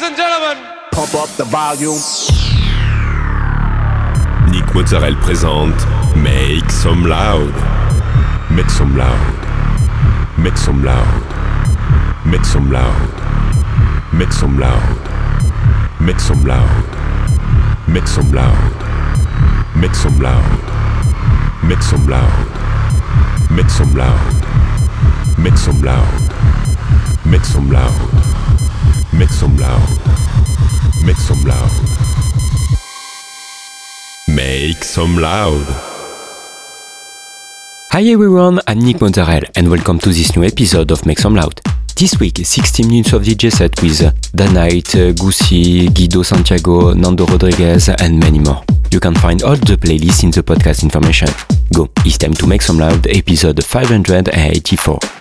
Ladies and gentlemen, pump up the volume. Nick Mozzarella présente Make Some Loud. Make some loud. Make some loud. Make some loud. Make some loud. Make some loud. Make some loud. Make some loud. Make some loud. Make some loud. Make some loud. Make some loud. Make some loud. Make some loud. Make some loud. Hi everyone, I'm Nick Mozzarella and welcome to this new episode of Make Some Loud. This week, 16 minutes of DJ set with The Night, Gucci, Guido Santiago, Nando Rodriguez and many more. You can find all the playlists in the podcast information. Go, it's time to Make Some Loud, episode 584.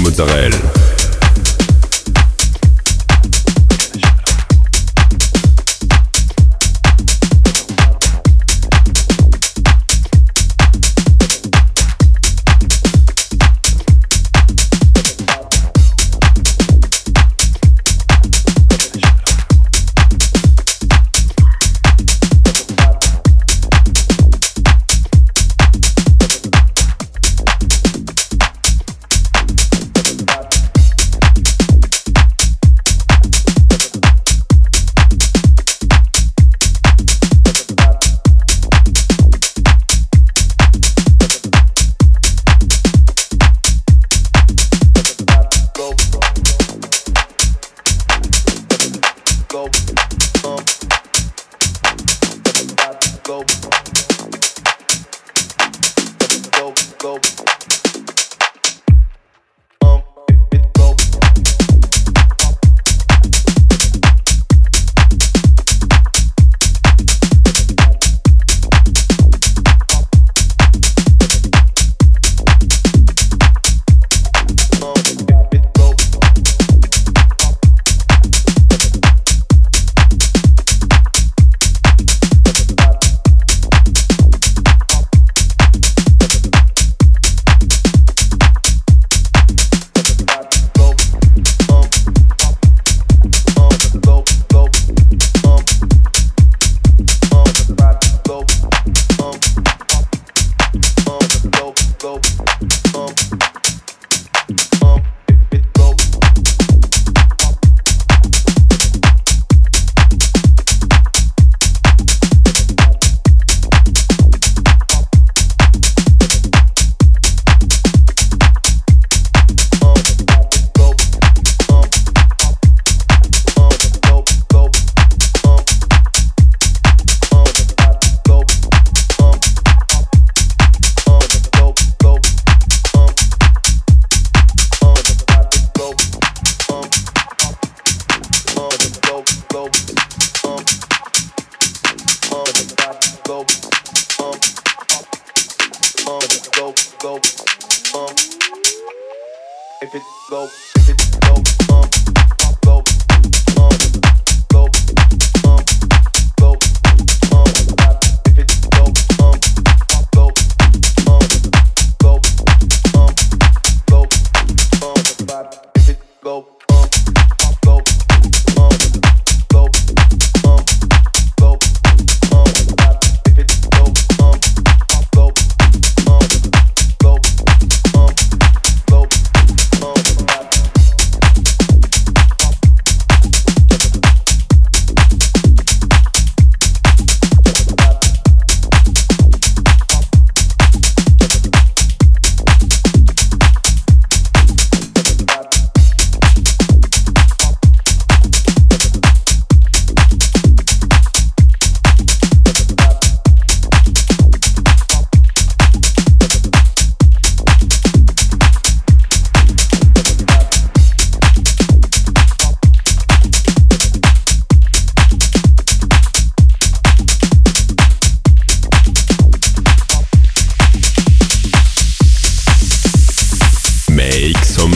Mozzarella.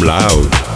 loud.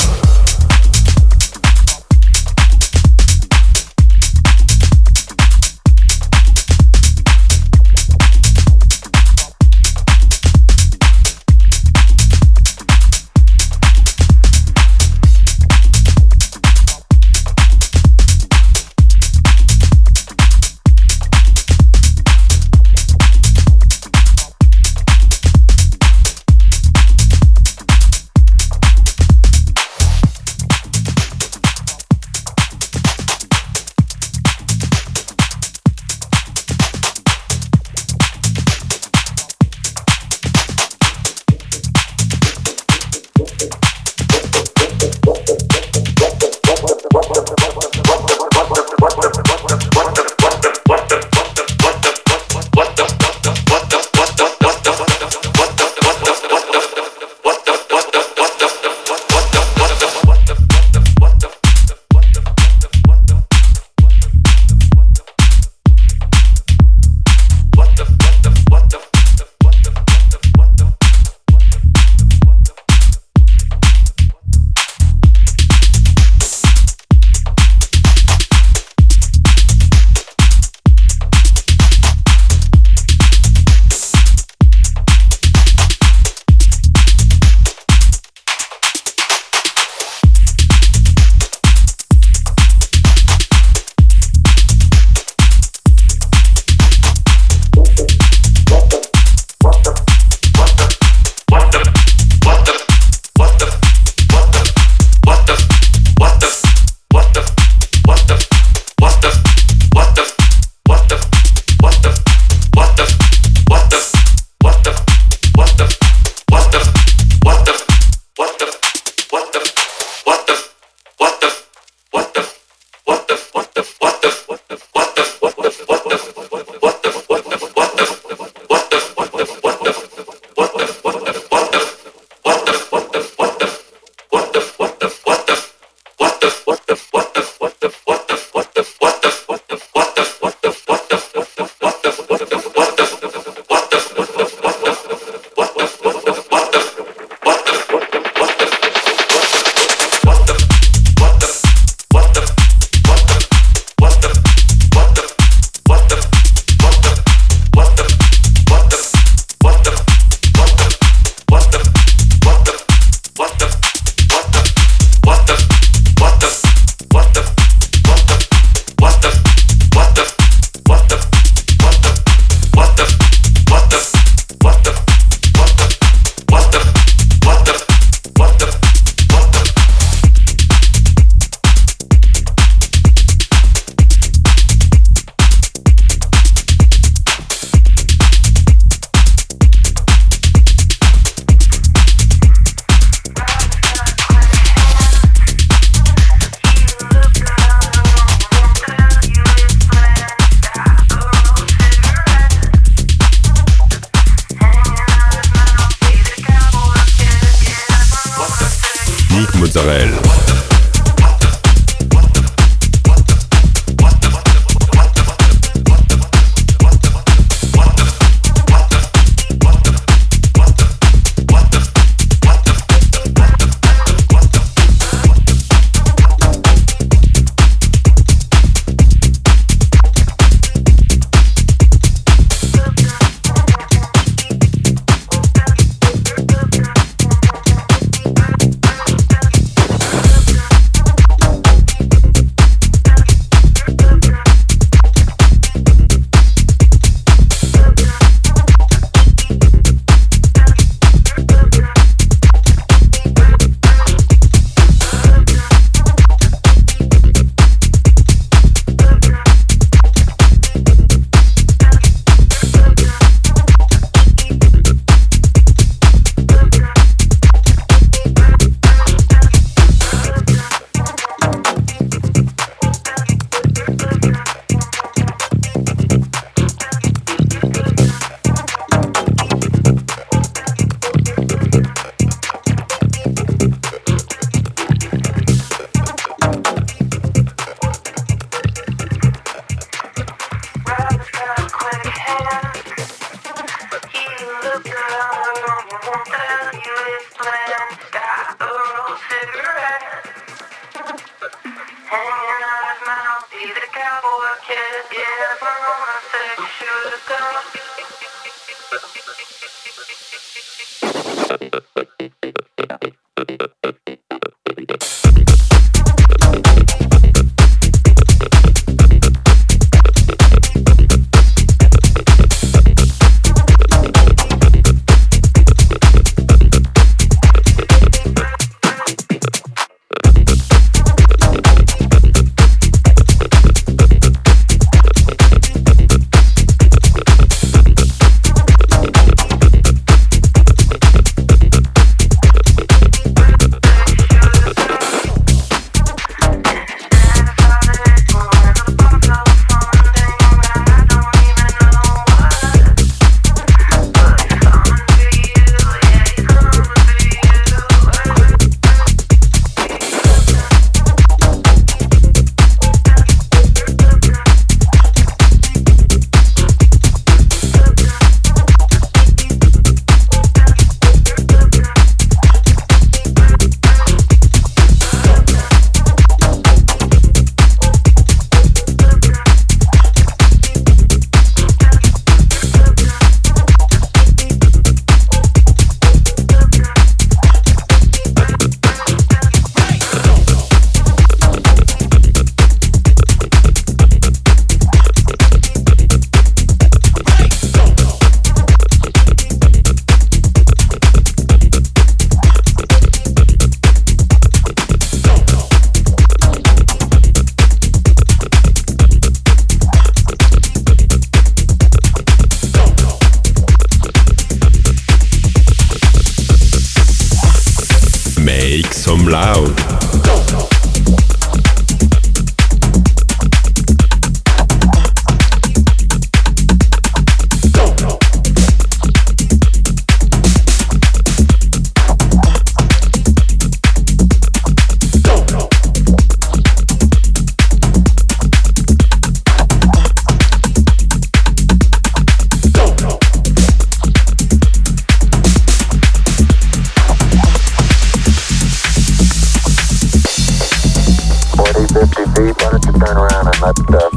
type stuff.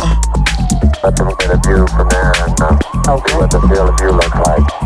Uh. Let them get a view from there and um, uh, okay. see what the field of view looks like.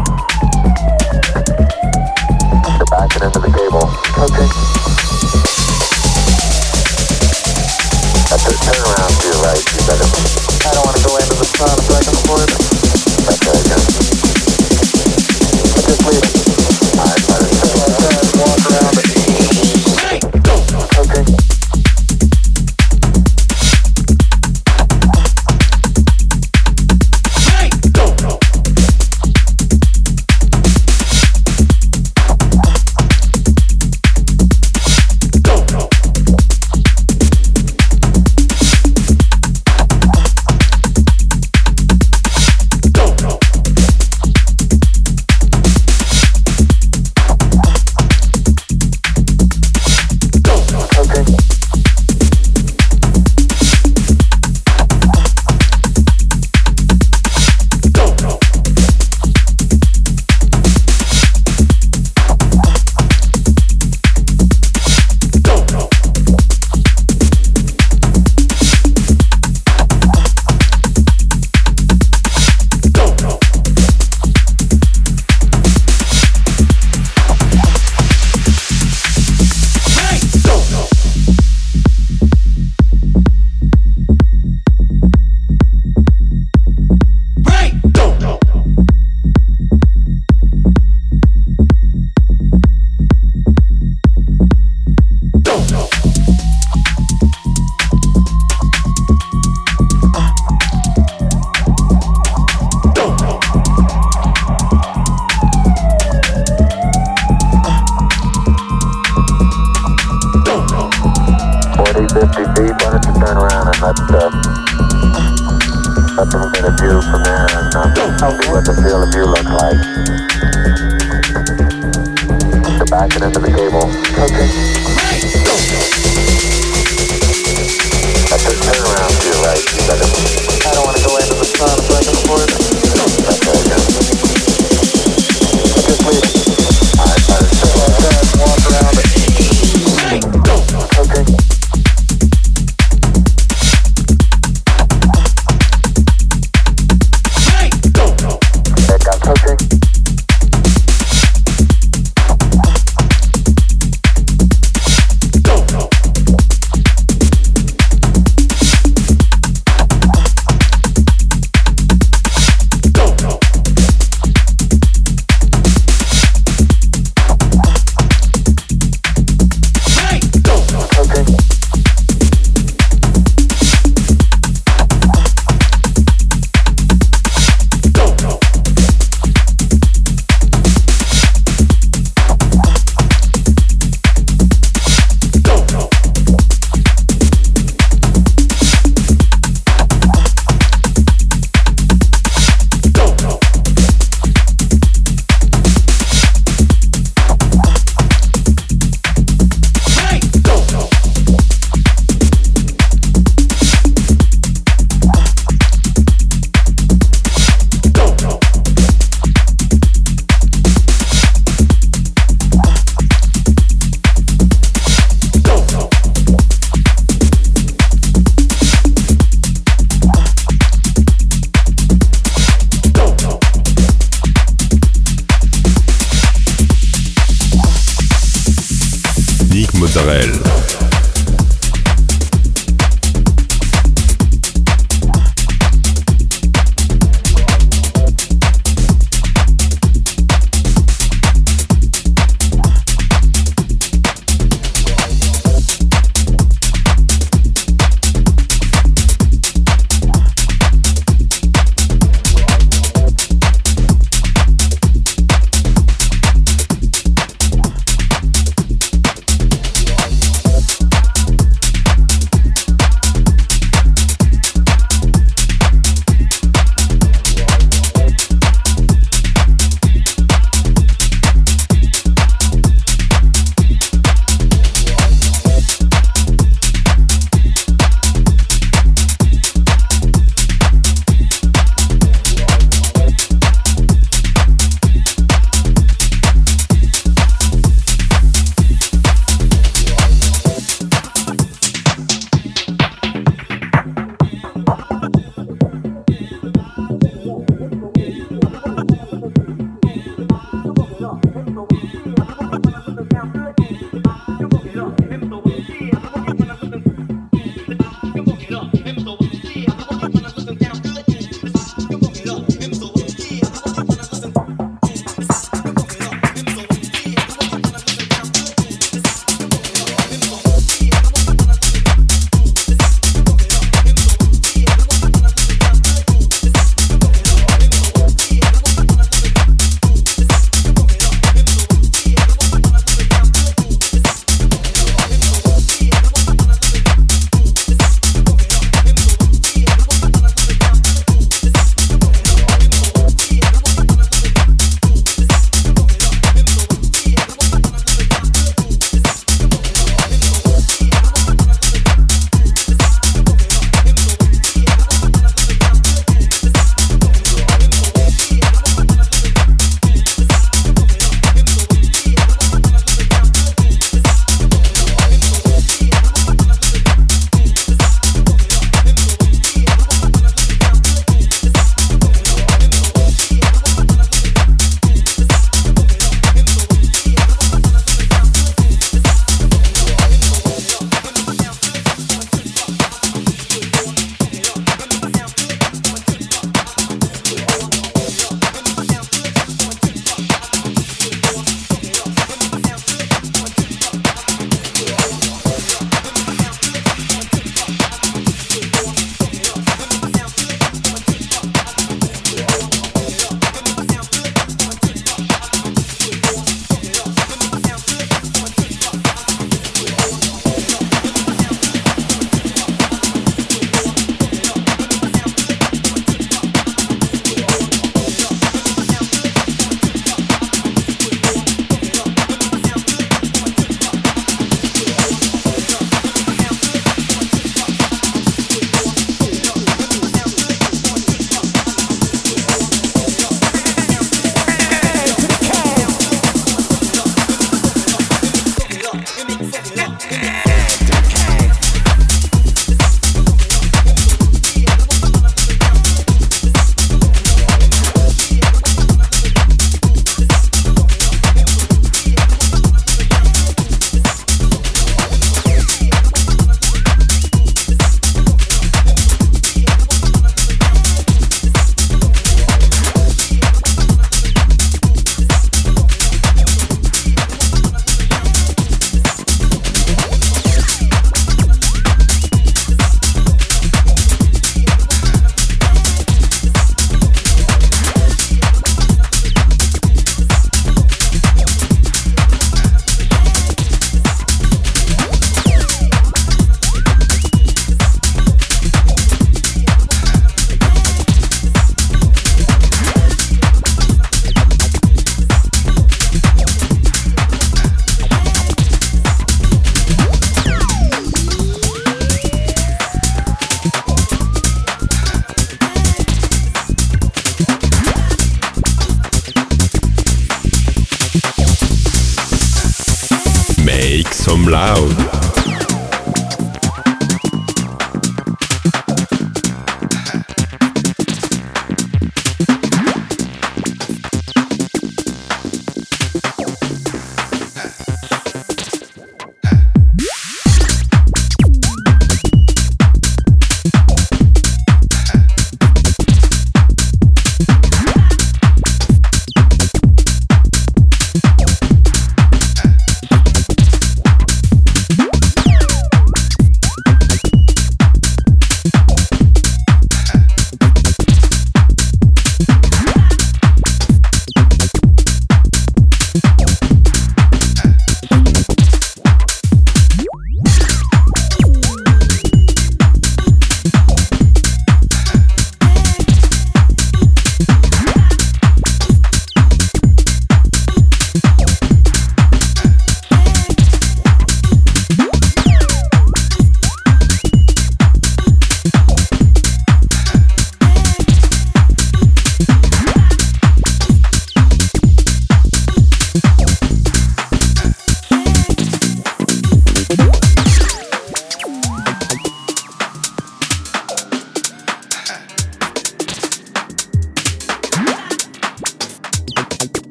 It makes us look.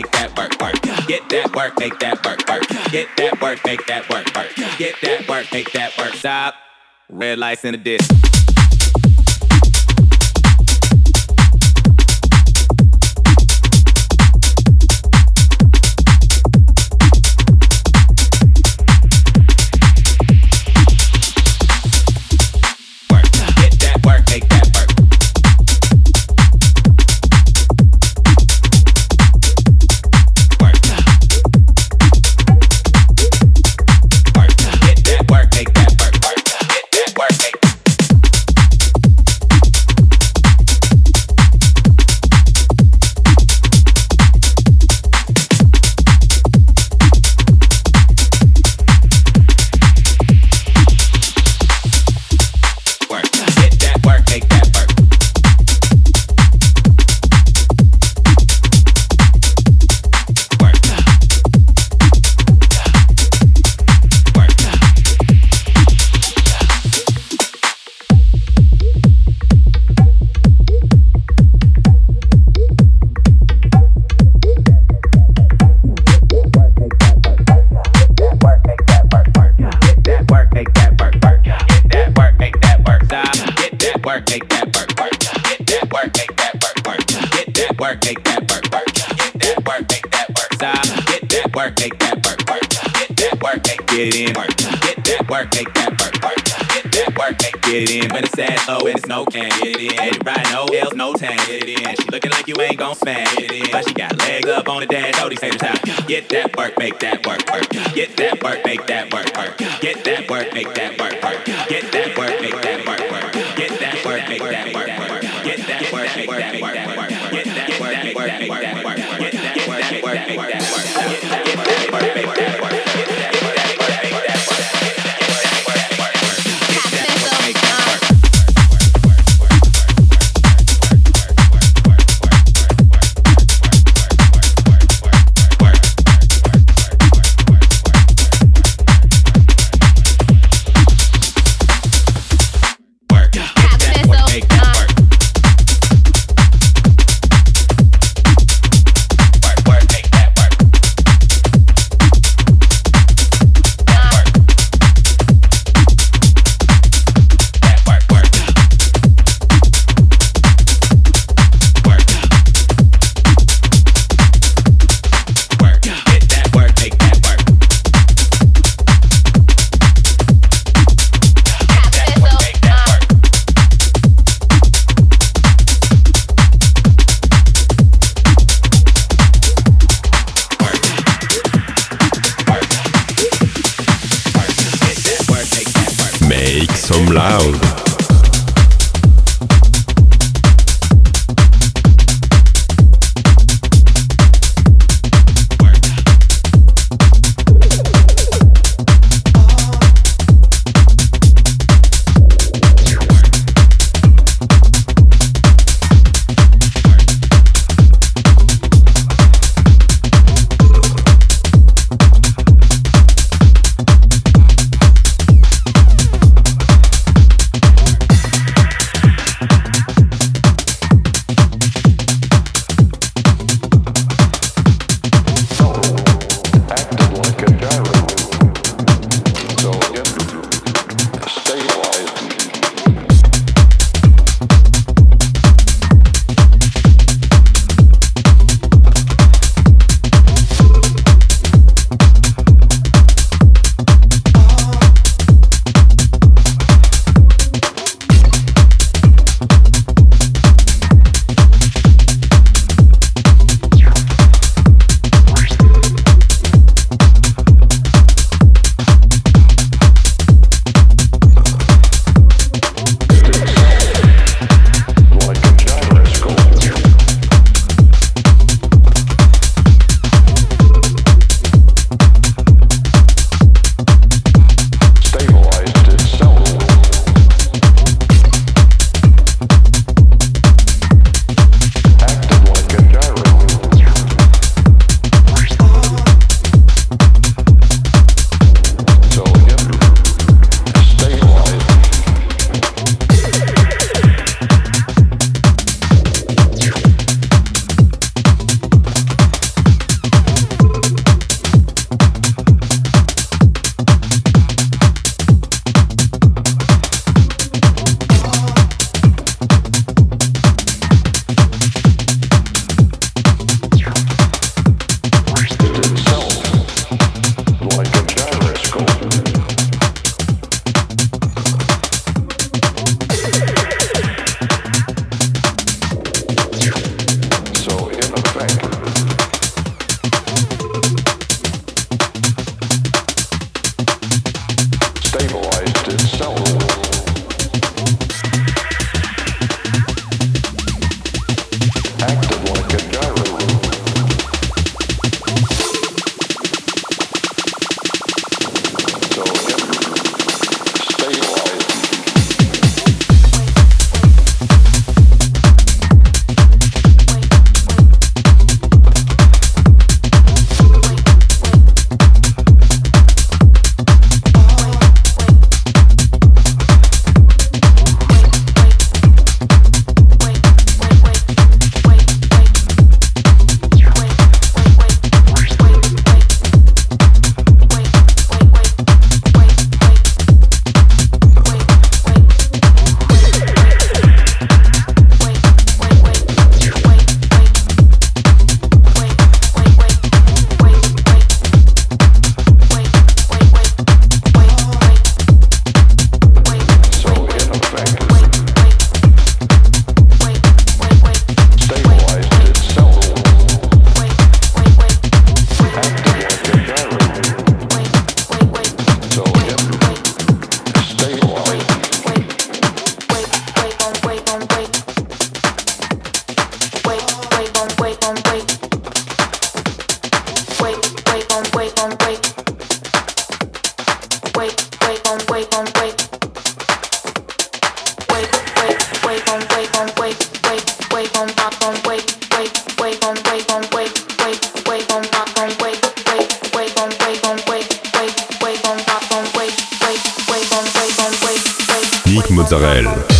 make that work, work. Get that work, make that work, work. Get that work, make that work, work. Get that work, make that work. Stop. Red lights in the disc. work, make that work, work. Get that work, make it in. When it's sad, low, and it's no can, get in. Everybody no L's, no tan, get in. She looking like you ain't gon' smash, it in. But she got legs up on the dash, No, these haters out. Get that work, make that work, work. Get that work, make that work, work. Get that work, make that work, work. Get that work, make that work, work. Get that work, make that work, work. Get that work, make that work, work. Get that work, make that work, work. Get that work, make that work, work. Get that work, make that work, work. Israel.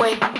wait.